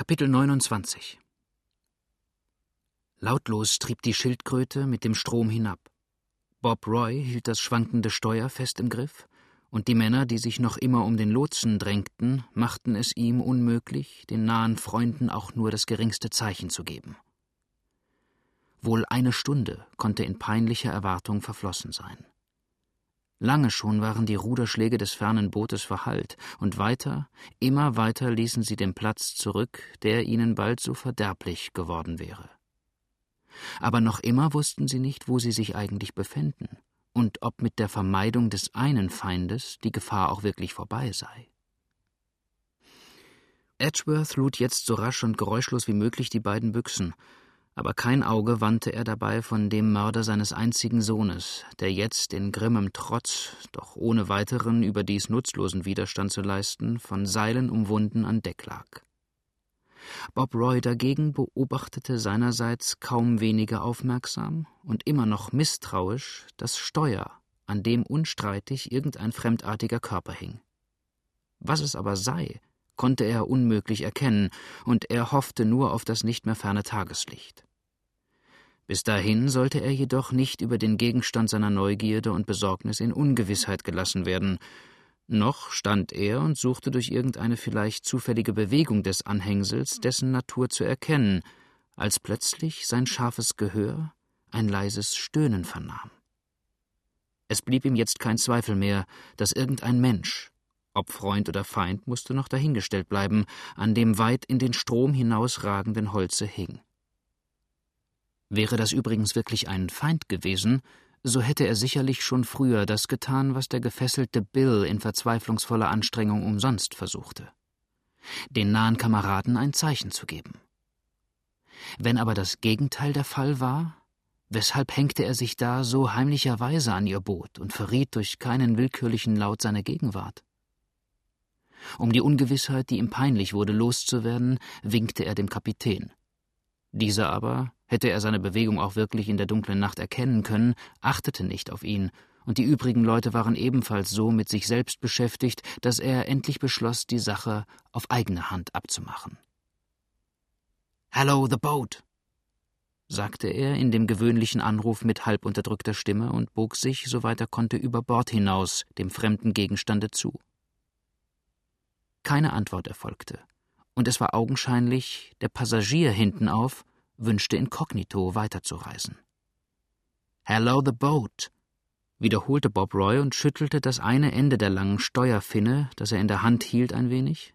Kapitel 29 Lautlos trieb die Schildkröte mit dem Strom hinab. Bob Roy hielt das schwankende Steuer fest im Griff, und die Männer, die sich noch immer um den Lotsen drängten, machten es ihm unmöglich, den nahen Freunden auch nur das geringste Zeichen zu geben. Wohl eine Stunde konnte in peinlicher Erwartung verflossen sein. Lange schon waren die Ruderschläge des fernen Bootes verhallt, und weiter, immer weiter ließen sie den Platz zurück, der ihnen bald so verderblich geworden wäre. Aber noch immer wussten sie nicht, wo sie sich eigentlich befänden und ob mit der Vermeidung des einen Feindes die Gefahr auch wirklich vorbei sei. Edgeworth lud jetzt so rasch und geräuschlos wie möglich die beiden Büchsen, aber kein Auge wandte er dabei von dem Mörder seines einzigen Sohnes, der jetzt in grimmem Trotz, doch ohne weiteren überdies nutzlosen Widerstand zu leisten, von Seilen umwunden an Deck lag. Bob Roy dagegen beobachtete seinerseits kaum weniger aufmerksam und immer noch misstrauisch das Steuer, an dem unstreitig irgendein fremdartiger Körper hing. Was es aber sei, konnte er unmöglich erkennen, und er hoffte nur auf das nicht mehr ferne Tageslicht. Bis dahin sollte er jedoch nicht über den Gegenstand seiner Neugierde und Besorgnis in Ungewissheit gelassen werden, noch stand er und suchte durch irgendeine vielleicht zufällige Bewegung des Anhängsels dessen Natur zu erkennen, als plötzlich sein scharfes Gehör ein leises Stöhnen vernahm. Es blieb ihm jetzt kein Zweifel mehr, dass irgendein Mensch, ob Freund oder Feind musste noch dahingestellt bleiben, an dem weit in den Strom hinausragenden Holze hing. Wäre das übrigens wirklich ein Feind gewesen, so hätte er sicherlich schon früher das getan, was der gefesselte Bill in verzweiflungsvoller Anstrengung umsonst versuchte den nahen Kameraden ein Zeichen zu geben. Wenn aber das Gegenteil der Fall war, weshalb hängte er sich da so heimlicherweise an ihr Boot und verriet durch keinen willkürlichen Laut seine Gegenwart? Um die Ungewissheit, die ihm peinlich wurde, loszuwerden, winkte er dem Kapitän. Dieser aber, hätte er seine Bewegung auch wirklich in der dunklen Nacht erkennen können, achtete nicht auf ihn, und die übrigen Leute waren ebenfalls so mit sich selbst beschäftigt, dass er endlich beschloss, die Sache auf eigene Hand abzumachen. Hello, the boat! sagte er in dem gewöhnlichen Anruf mit halb unterdrückter Stimme und bog sich, soweit er konnte, über Bord hinaus dem fremden Gegenstande zu. Keine Antwort erfolgte, und es war augenscheinlich, der Passagier hintenauf wünschte inkognito weiterzureisen. Hello, the boat! wiederholte Bob Roy und schüttelte das eine Ende der langen Steuerfinne, das er in der Hand hielt, ein wenig,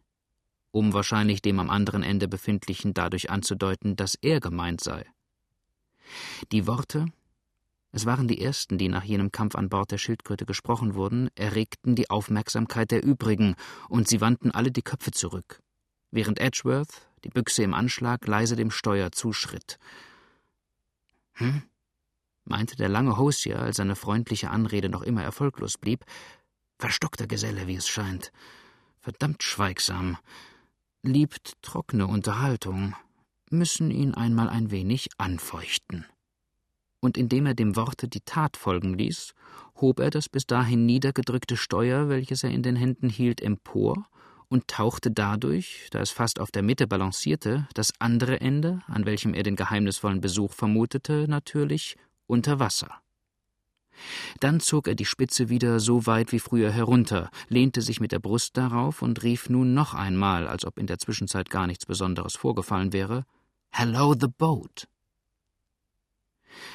um wahrscheinlich dem am anderen Ende befindlichen dadurch anzudeuten, dass er gemeint sei. Die Worte, es waren die ersten, die nach jenem Kampf an Bord der Schildkröte gesprochen wurden, erregten die Aufmerksamkeit der übrigen, und sie wandten alle die Köpfe zurück, während Edgeworth, die Büchse im Anschlag, leise dem Steuer zuschritt. Hm? meinte der lange Hosier, als seine freundliche Anrede noch immer erfolglos blieb. Verstockter Geselle, wie es scheint. Verdammt schweigsam. Liebt trockene Unterhaltung. Müssen ihn einmal ein wenig anfeuchten. Und indem er dem Worte die Tat folgen ließ, hob er das bis dahin niedergedrückte Steuer, welches er in den Händen hielt, empor und tauchte dadurch, da es fast auf der Mitte balancierte, das andere Ende, an welchem er den geheimnisvollen Besuch vermutete, natürlich unter Wasser. Dann zog er die Spitze wieder so weit wie früher herunter, lehnte sich mit der Brust darauf und rief nun noch einmal, als ob in der Zwischenzeit gar nichts Besonderes vorgefallen wäre Hello, the boat.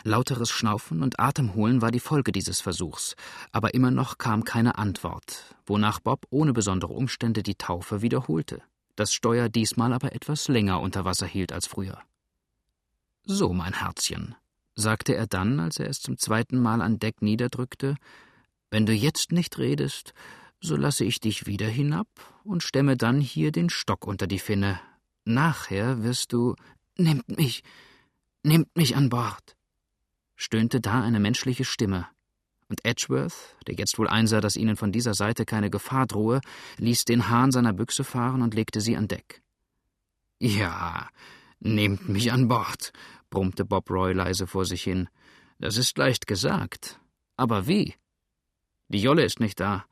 Lauteres Schnaufen und Atemholen war die Folge dieses Versuchs, aber immer noch kam keine Antwort, wonach Bob ohne besondere Umstände die Taufe wiederholte, das Steuer diesmal aber etwas länger unter Wasser hielt als früher. So, mein Herzchen, sagte er dann, als er es zum zweiten Mal an Deck niederdrückte, wenn du jetzt nicht redest, so lasse ich dich wieder hinab und stemme dann hier den Stock unter die Finne. Nachher wirst du. Nehmt mich, nehmt mich an Bord, stöhnte da eine menschliche Stimme. Und Edgeworth, der jetzt wohl einsah, dass ihnen von dieser Seite keine Gefahr drohe, ließ den Hahn seiner Büchse fahren und legte sie an Deck. Ja, nehmt mich an Bord, brummte Bob Roy leise vor sich hin. Das ist leicht gesagt. Aber wie? Die Jolle ist nicht da.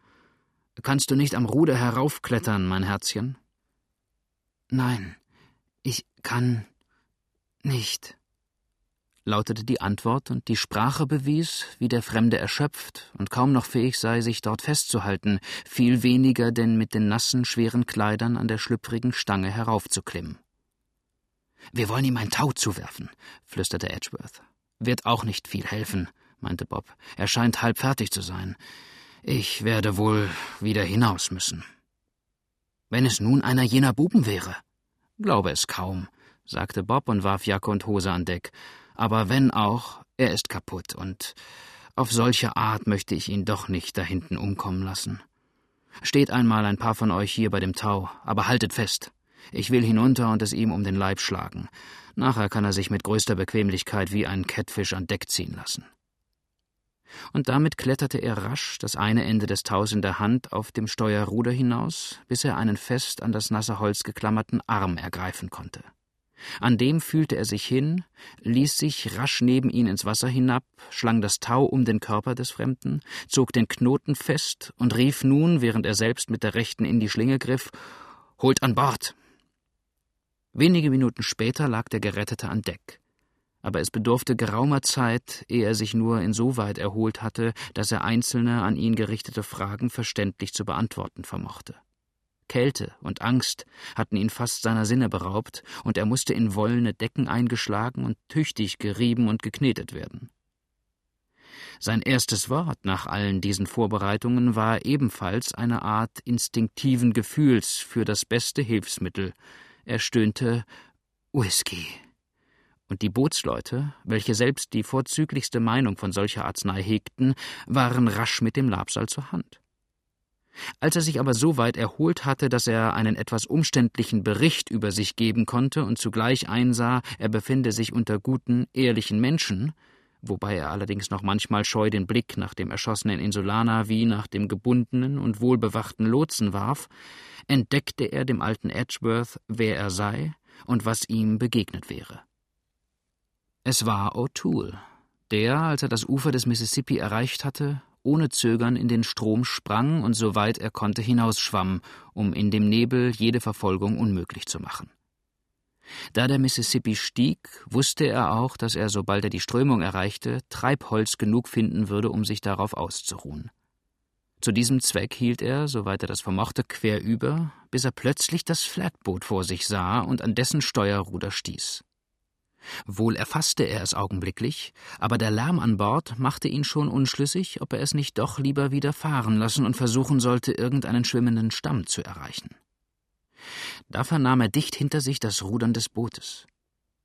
Kannst du nicht am Ruder heraufklettern, mein Herzchen? Nein, Kann nicht, lautete die Antwort, und die Sprache bewies, wie der Fremde erschöpft und kaum noch fähig sei, sich dort festzuhalten, viel weniger denn mit den nassen, schweren Kleidern an der schlüpfrigen Stange heraufzuklimmen. Wir wollen ihm ein Tau zuwerfen, flüsterte Edgeworth. Wird auch nicht viel helfen, meinte Bob. Er scheint halb fertig zu sein. Ich werde wohl wieder hinaus müssen. Wenn es nun einer jener Buben wäre. Glaube es kaum, sagte Bob und warf Jacke und Hose an Deck. Aber wenn auch, er ist kaputt, und auf solche Art möchte ich ihn doch nicht da hinten umkommen lassen. Steht einmal ein paar von euch hier bei dem Tau, aber haltet fest. Ich will hinunter und es ihm um den Leib schlagen. Nachher kann er sich mit größter Bequemlichkeit wie ein Kettfisch an Deck ziehen lassen. Und damit kletterte er rasch, das eine Ende des Taus in der Hand, auf dem Steuerruder hinaus, bis er einen fest an das nasse Holz geklammerten Arm ergreifen konnte. An dem fühlte er sich hin, ließ sich rasch neben ihn ins Wasser hinab, schlang das Tau um den Körper des Fremden, zog den Knoten fest und rief nun, während er selbst mit der rechten in die Schlinge griff, Holt an Bord! Wenige Minuten später lag der Gerettete an Deck. Aber es bedurfte geraumer Zeit, ehe er sich nur insoweit erholt hatte, dass er einzelne an ihn gerichtete Fragen verständlich zu beantworten vermochte. Kälte und Angst hatten ihn fast seiner Sinne beraubt, und er musste in wollene Decken eingeschlagen und tüchtig gerieben und geknetet werden. Sein erstes Wort nach allen diesen Vorbereitungen war ebenfalls eine Art instinktiven Gefühls für das beste Hilfsmittel, er stöhnte Whisky. Und die Bootsleute, welche selbst die vorzüglichste Meinung von solcher Arznei hegten, waren rasch mit dem Labsal zur Hand. Als er sich aber so weit erholt hatte, dass er einen etwas umständlichen Bericht über sich geben konnte und zugleich einsah, er befinde sich unter guten, ehrlichen Menschen, wobei er allerdings noch manchmal scheu den Blick nach dem erschossenen Insulaner wie nach dem gebundenen und wohlbewachten Lotsen warf, entdeckte er dem alten Edgeworth, wer er sei und was ihm begegnet wäre. Es war O'Toole, der, als er das Ufer des Mississippi erreicht hatte, ohne Zögern in den Strom sprang und soweit er konnte hinausschwamm, um in dem Nebel jede Verfolgung unmöglich zu machen. Da der Mississippi stieg, wusste er auch, dass er, sobald er die Strömung erreichte, Treibholz genug finden würde, um sich darauf auszuruhen. Zu diesem Zweck hielt er, soweit er das vermochte, querüber, bis er plötzlich das Flatboot vor sich sah und an dessen Steuerruder stieß. Wohl erfasste er es augenblicklich, aber der Lärm an Bord machte ihn schon unschlüssig, ob er es nicht doch lieber wieder fahren lassen und versuchen sollte, irgendeinen schwimmenden Stamm zu erreichen. Da vernahm er dicht hinter sich das Rudern des Bootes.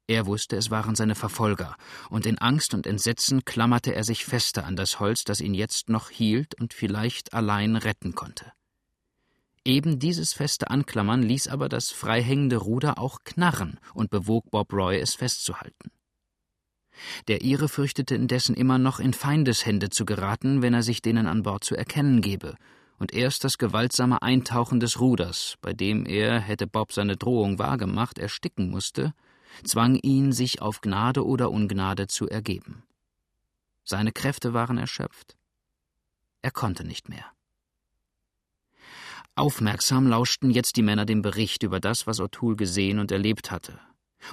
Er wusste, es waren seine Verfolger, und in Angst und Entsetzen klammerte er sich fester an das Holz, das ihn jetzt noch hielt und vielleicht allein retten konnte. Eben dieses feste Anklammern ließ aber das freihängende Ruder auch knarren und bewog Bob Roy, es festzuhalten. Der Ire fürchtete indessen immer noch in Feindeshände zu geraten, wenn er sich denen an Bord zu erkennen gebe, und erst das gewaltsame Eintauchen des Ruders, bei dem er, hätte Bob seine Drohung wahrgemacht, ersticken musste, zwang ihn, sich auf Gnade oder Ungnade zu ergeben. Seine Kräfte waren erschöpft. Er konnte nicht mehr. Aufmerksam lauschten jetzt die Männer dem Bericht über das, was O'Toole gesehen und erlebt hatte.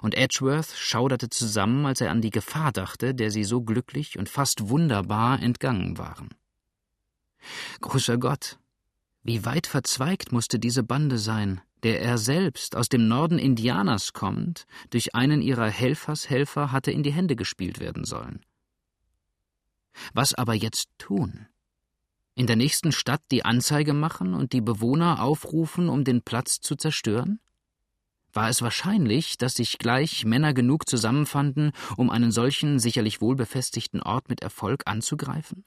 Und Edgeworth schauderte zusammen, als er an die Gefahr dachte, der sie so glücklich und fast wunderbar entgangen waren. Großer Gott, wie weit verzweigt musste diese Bande sein, der er selbst, aus dem Norden Indianers kommend, durch einen ihrer Helfershelfer hatte in die Hände gespielt werden sollen. Was aber jetzt tun? In der nächsten Stadt die Anzeige machen und die Bewohner aufrufen, um den Platz zu zerstören? War es wahrscheinlich, dass sich gleich Männer genug zusammenfanden, um einen solchen sicherlich wohlbefestigten Ort mit Erfolg anzugreifen?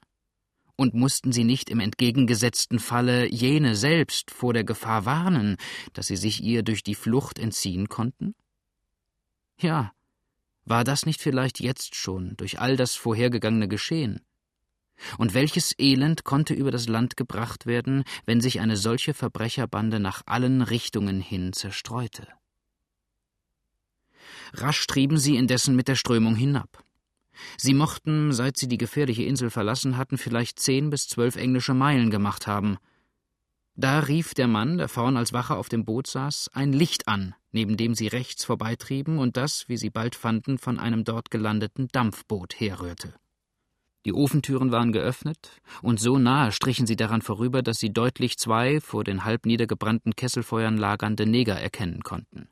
Und mussten sie nicht im entgegengesetzten Falle jene selbst vor der Gefahr warnen, dass sie sich ihr durch die Flucht entziehen konnten? Ja, war das nicht vielleicht jetzt schon durch all das vorhergegangene Geschehen? Und welches Elend konnte über das Land gebracht werden, wenn sich eine solche Verbrecherbande nach allen Richtungen hin zerstreute? Rasch trieben sie indessen mit der Strömung hinab. Sie mochten, seit sie die gefährliche Insel verlassen hatten, vielleicht zehn bis zwölf englische Meilen gemacht haben. Da rief der Mann, der vorn als Wache auf dem Boot saß, ein Licht an, neben dem sie rechts vorbeitrieben und das, wie sie bald fanden, von einem dort gelandeten Dampfboot herrührte. Die Ofentüren waren geöffnet, und so nahe strichen sie daran vorüber, dass sie deutlich zwei vor den halb niedergebrannten Kesselfeuern lagernde Neger erkennen konnten.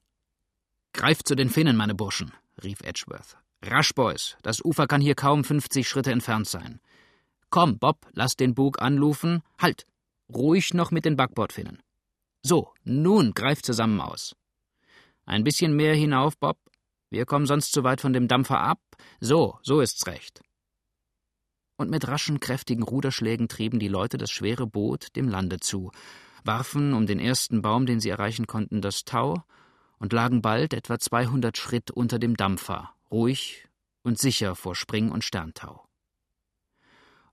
Greift zu den Finnen, meine Burschen, rief Edgeworth. Rasch, Boys, das Ufer kann hier kaum fünfzig Schritte entfernt sein. Komm, Bob, lass den Bug anlufen. Halt! Ruhig noch mit den Backbordfinnen. So, nun greift zusammen aus. Ein bisschen mehr hinauf, Bob. Wir kommen sonst zu weit von dem Dampfer ab. So, so ist's recht. Und mit raschen, kräftigen Ruderschlägen trieben die Leute das schwere Boot dem Lande zu, warfen um den ersten Baum, den sie erreichen konnten, das Tau und lagen bald etwa 200 Schritt unter dem Dampfer, ruhig und sicher vor Spring- und Sterntau.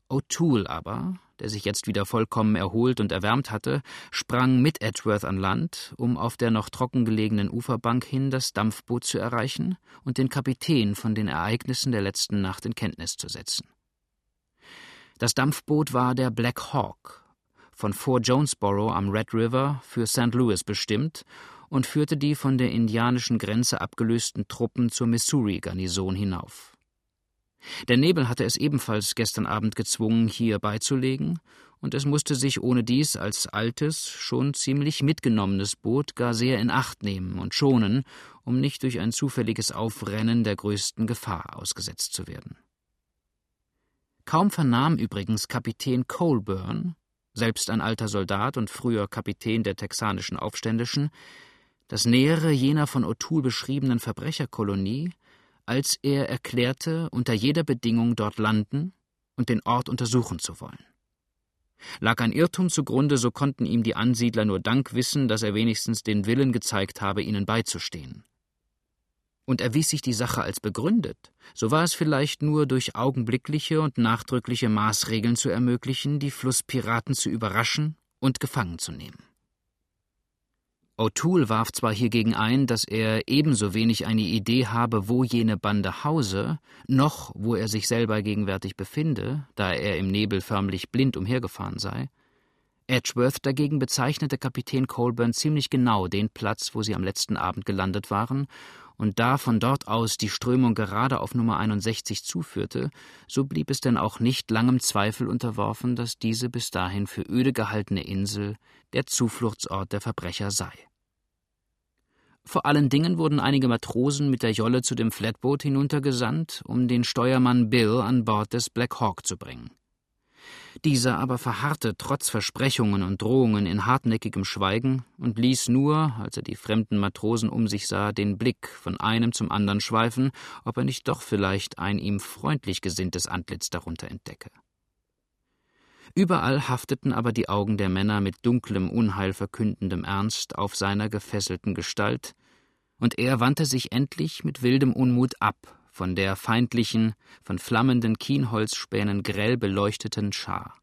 O'Toole aber, der sich jetzt wieder vollkommen erholt und erwärmt hatte, sprang mit Edgeworth an Land, um auf der noch trocken gelegenen Uferbank hin das Dampfboot zu erreichen und den Kapitän von den Ereignissen der letzten Nacht in Kenntnis zu setzen. Das Dampfboot war der Black Hawk, von Fort Jonesboro am Red River für St. Louis bestimmt und führte die von der indianischen Grenze abgelösten Truppen zur Missouri-Garnison hinauf. Der Nebel hatte es ebenfalls gestern Abend gezwungen, hier beizulegen, und es musste sich ohne dies als altes, schon ziemlich mitgenommenes Boot gar sehr in Acht nehmen und schonen, um nicht durch ein zufälliges Aufrennen der größten Gefahr ausgesetzt zu werden. Kaum vernahm übrigens Kapitän Colburn, selbst ein alter Soldat und früher Kapitän der texanischen Aufständischen, das Nähere jener von O'Toole beschriebenen Verbrecherkolonie, als er erklärte, unter jeder Bedingung dort landen und den Ort untersuchen zu wollen. Lag ein Irrtum zugrunde, so konnten ihm die Ansiedler nur Dank wissen, dass er wenigstens den Willen gezeigt habe, ihnen beizustehen. Und erwies sich die Sache als begründet, so war es vielleicht nur durch augenblickliche und nachdrückliche Maßregeln zu ermöglichen, die Flusspiraten zu überraschen und gefangen zu nehmen. O'Toole warf zwar hiergegen ein, dass er ebenso wenig eine Idee habe, wo jene Bande hause, noch wo er sich selber gegenwärtig befinde, da er im Nebel förmlich blind umhergefahren sei. Edgeworth dagegen bezeichnete Kapitän Colburn ziemlich genau den Platz, wo sie am letzten Abend gelandet waren, und da von dort aus die Strömung gerade auf Nummer 61 zuführte, so blieb es denn auch nicht langem Zweifel unterworfen, dass diese bis dahin für öde gehaltene Insel der Zufluchtsort der Verbrecher sei. Vor allen Dingen wurden einige Matrosen mit der Jolle zu dem Flatboot hinuntergesandt, um den Steuermann Bill an Bord des Black Hawk zu bringen. Dieser aber verharrte trotz Versprechungen und Drohungen in hartnäckigem Schweigen und ließ nur, als er die fremden Matrosen um sich sah, den Blick von einem zum anderen schweifen, ob er nicht doch vielleicht ein ihm freundlich gesinntes Antlitz darunter entdecke. Überall hafteten aber die Augen der Männer mit dunklem, Unheil verkündendem Ernst auf seiner gefesselten Gestalt, und er wandte sich endlich mit wildem Unmut ab von der feindlichen, von flammenden Kienholzspänen grell beleuchteten Schar.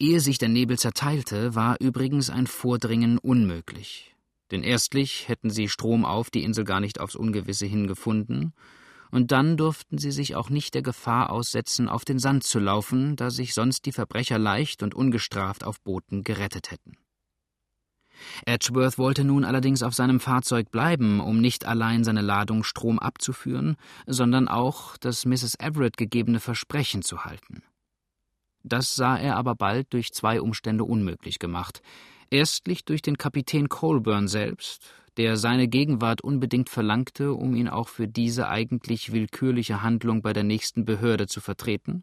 Ehe sich der Nebel zerteilte, war übrigens ein Vordringen unmöglich, denn erstlich hätten sie stromauf die Insel gar nicht aufs Ungewisse hingefunden, und dann durften sie sich auch nicht der Gefahr aussetzen, auf den Sand zu laufen, da sich sonst die Verbrecher leicht und ungestraft auf Booten gerettet hätten. Edgeworth wollte nun allerdings auf seinem Fahrzeug bleiben, um nicht allein seine Ladung Strom abzuführen, sondern auch das Mrs. Everett gegebene Versprechen zu halten. Das sah er aber bald durch zwei Umstände unmöglich gemacht. Erstlich durch den Kapitän Colburn selbst, der seine Gegenwart unbedingt verlangte, um ihn auch für diese eigentlich willkürliche Handlung bei der nächsten Behörde zu vertreten,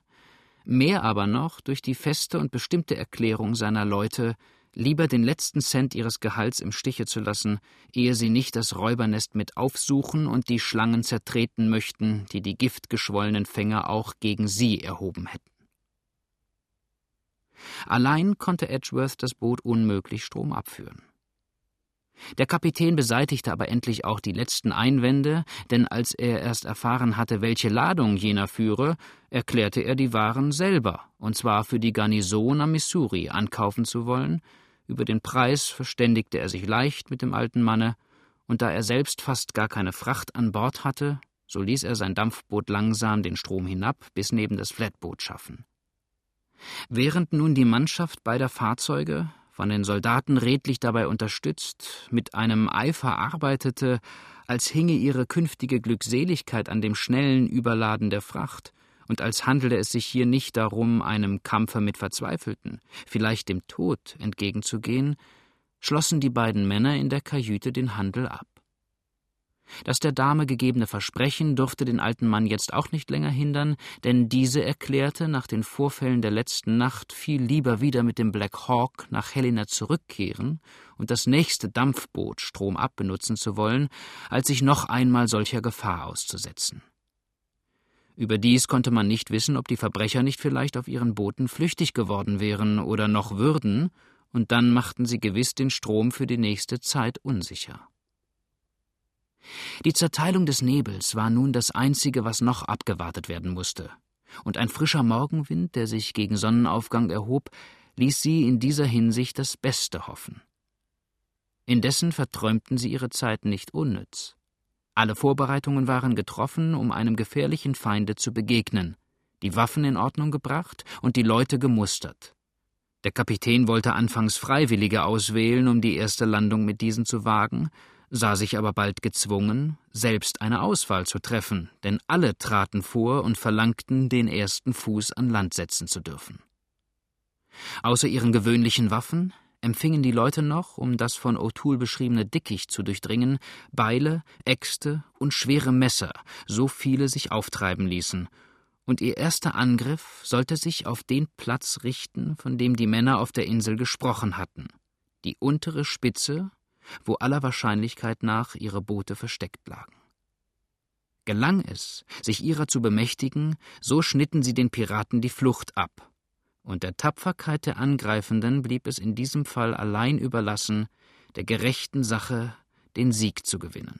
mehr aber noch durch die feste und bestimmte Erklärung seiner Leute, lieber den letzten Cent ihres Gehalts im Stiche zu lassen, ehe sie nicht das Räubernest mit aufsuchen und die Schlangen zertreten möchten, die die giftgeschwollenen Fänger auch gegen sie erhoben hätten. Allein konnte Edgeworth das Boot unmöglich Strom abführen. Der Kapitän beseitigte aber endlich auch die letzten Einwände, denn als er erst erfahren hatte, welche Ladung jener führe, erklärte er die Waren selber, und zwar für die Garnison am Missouri ankaufen zu wollen. Über den Preis verständigte er sich leicht mit dem alten Manne, und da er selbst fast gar keine Fracht an Bord hatte, so ließ er sein Dampfboot langsam den Strom hinab bis neben das Flatboot schaffen. Während nun die Mannschaft beider Fahrzeuge, von den Soldaten redlich dabei unterstützt, mit einem Eifer arbeitete, als hinge ihre künftige Glückseligkeit an dem schnellen Überladen der Fracht, und als handele es sich hier nicht darum, einem Kampfe mit Verzweifelten, vielleicht dem Tod entgegenzugehen, schlossen die beiden Männer in der Kajüte den Handel ab. Das der Dame gegebene Versprechen durfte den alten Mann jetzt auch nicht länger hindern, denn diese erklärte, nach den Vorfällen der letzten Nacht viel lieber wieder mit dem Black Hawk nach Helena zurückkehren und das nächste Dampfboot stromab benutzen zu wollen, als sich noch einmal solcher Gefahr auszusetzen. Überdies konnte man nicht wissen, ob die Verbrecher nicht vielleicht auf ihren Booten flüchtig geworden wären oder noch würden, und dann machten sie gewiss den Strom für die nächste Zeit unsicher. Die Zerteilung des Nebels war nun das Einzige, was noch abgewartet werden musste, und ein frischer Morgenwind, der sich gegen Sonnenaufgang erhob, ließ sie in dieser Hinsicht das Beste hoffen. Indessen verträumten sie ihre Zeit nicht unnütz. Alle Vorbereitungen waren getroffen, um einem gefährlichen Feinde zu begegnen, die Waffen in Ordnung gebracht und die Leute gemustert. Der Kapitän wollte anfangs Freiwillige auswählen, um die erste Landung mit diesen zu wagen, sah sich aber bald gezwungen, selbst eine Auswahl zu treffen, denn alle traten vor und verlangten, den ersten Fuß an Land setzen zu dürfen. Außer ihren gewöhnlichen Waffen empfingen die Leute noch, um das von O'Toole beschriebene Dickicht zu durchdringen, Beile, Äxte und schwere Messer, so viele sich auftreiben ließen, und ihr erster Angriff sollte sich auf den Platz richten, von dem die Männer auf der Insel gesprochen hatten, die untere Spitze wo aller Wahrscheinlichkeit nach ihre Boote versteckt lagen. Gelang es, sich ihrer zu bemächtigen, so schnitten sie den Piraten die Flucht ab, und der Tapferkeit der Angreifenden blieb es in diesem Fall allein überlassen, der gerechten Sache den Sieg zu gewinnen.